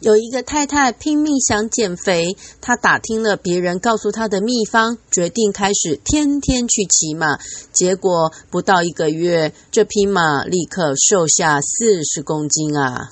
有一个太太拼命想减肥她打听了别人告诉她的秘方决定开始天天去骑马。结果不到一个月这匹马立刻瘦下四十公斤啊。